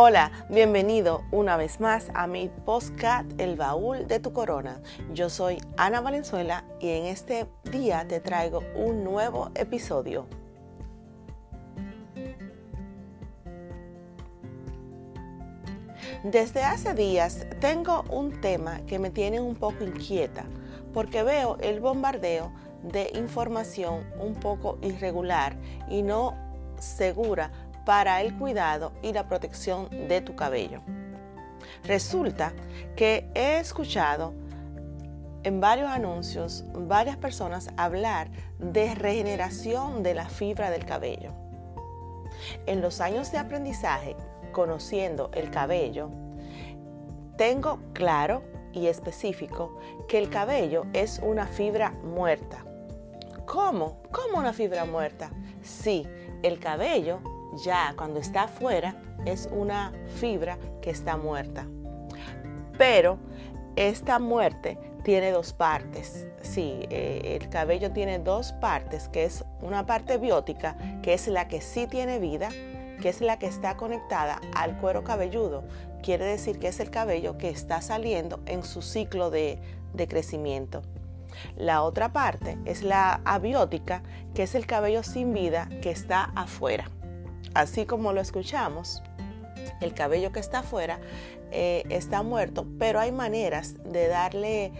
Hola, bienvenido una vez más a mi podcast El Baúl de tu Corona. Yo soy Ana Valenzuela y en este día te traigo un nuevo episodio. Desde hace días tengo un tema que me tiene un poco inquieta porque veo el bombardeo de información un poco irregular y no segura para el cuidado y la protección de tu cabello. Resulta que he escuchado en varios anuncios varias personas hablar de regeneración de la fibra del cabello. En los años de aprendizaje, conociendo el cabello, tengo claro y específico que el cabello es una fibra muerta. ¿Cómo? ¿Cómo una fibra muerta? Sí, el cabello ya cuando está afuera es una fibra que está muerta. Pero esta muerte tiene dos partes. Sí, eh, el cabello tiene dos partes, que es una parte biótica, que es la que sí tiene vida, que es la que está conectada al cuero cabelludo. Quiere decir que es el cabello que está saliendo en su ciclo de, de crecimiento. La otra parte es la abiótica, que es el cabello sin vida que está afuera así como lo escuchamos, el cabello que está afuera eh, está muerto, pero hay maneras de darle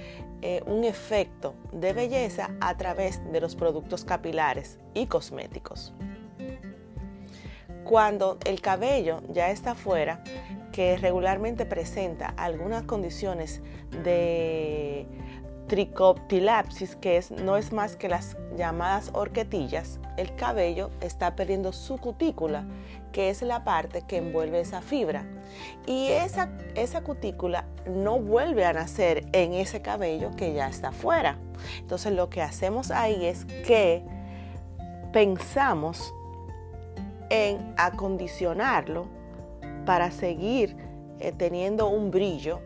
eh, un efecto de belleza a través de los productos capilares y cosméticos. Cuando el cabello ya está afuera, que regularmente presenta algunas condiciones de tricoptilapsis, que es, no es más que las llamadas horquetillas, el cabello está perdiendo su cutícula, que es la parte que envuelve esa fibra. Y esa, esa cutícula no vuelve a nacer en ese cabello que ya está afuera. Entonces lo que hacemos ahí es que pensamos en acondicionarlo para seguir eh, teniendo un brillo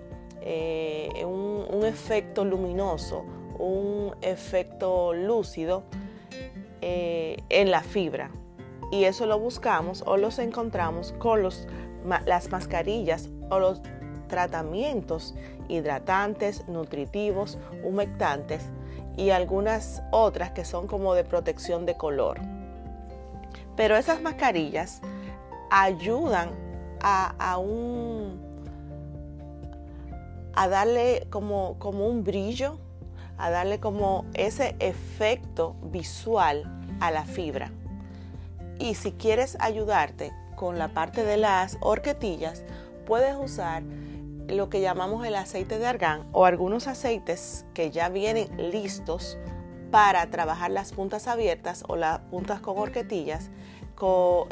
eh, un, efecto luminoso, un efecto lúcido eh, en la fibra. Y eso lo buscamos o los encontramos con las mascarillas o los tratamientos hidratantes, nutritivos, humectantes y algunas otras que son como de protección de color. Pero esas mascarillas ayudan a un a darle como, como un brillo, a darle como ese efecto visual a la fibra. Y si quieres ayudarte con la parte de las horquetillas, puedes usar lo que llamamos el aceite de argán o algunos aceites que ya vienen listos para trabajar las puntas abiertas o las puntas con horquetillas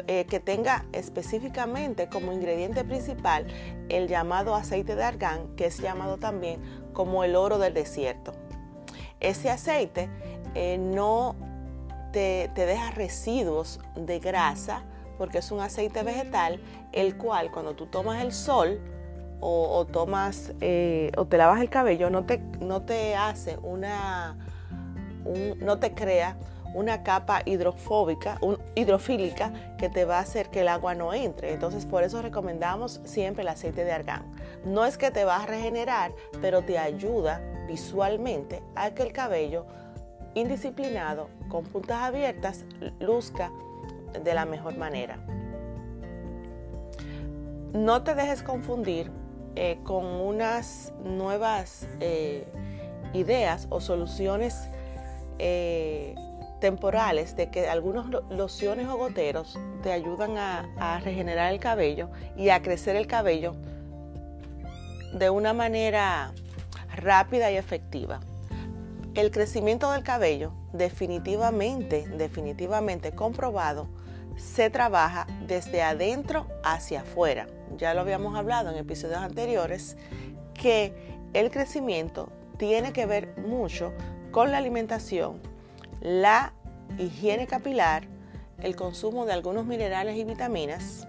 eh, que tenga específicamente como ingrediente principal el llamado aceite de argán, que es llamado también como el oro del desierto. Ese aceite eh, no te, deja residuos de grasa porque es un aceite vegetal, el cual cuando tú tomas el sol o, tomas eh, o te lavas el cabello, no te, no te hace una, no te crea una capa hidrofóbica, un, hidrofílica que te va a hacer que el agua no entre. Entonces por eso recomendamos siempre el aceite de argán. No es que te va a regenerar, pero te ayuda visualmente a que el cabello indisciplinado, con puntas abiertas, luzca de la mejor manera. No te dejes confundir eh, con unas nuevas eh, ideas o soluciones eh, temporales de que algunos lociones o goteros te ayudan a, regenerar el cabello y a crecer el cabello de una manera rápida y efectiva. El crecimiento del cabello definitivamente, definitivamente comprobado, se trabaja desde adentro hacia afuera. Ya lo habíamos hablado en episodios anteriores que el crecimiento tiene que ver mucho con la alimentación, la higiene capilar, el consumo de algunos minerales y vitaminas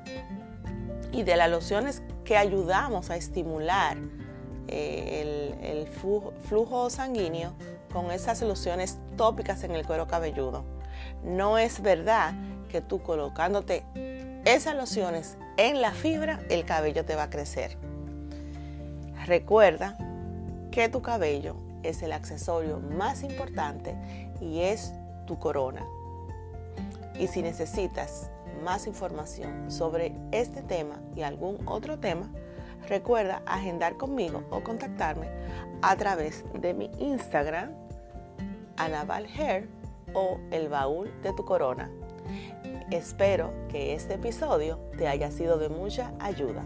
y de las lociones que ayudamos a estimular eh, el, flujo, sanguíneo con esas lociones tópicas en el cuero cabelludo. No es verdad que tú colocándote esas lociones en la fibra, el cabello te va a crecer. Recuerda que tu cabello es el accesorio más importante y es tu corona. Y si necesitas más información sobre este tema y algún otro tema, recuerda agendar conmigo o contactarme a través de mi Instagram, Anaval Hair o el baúl de tu corona. Espero que este episodio te haya sido de mucha ayuda.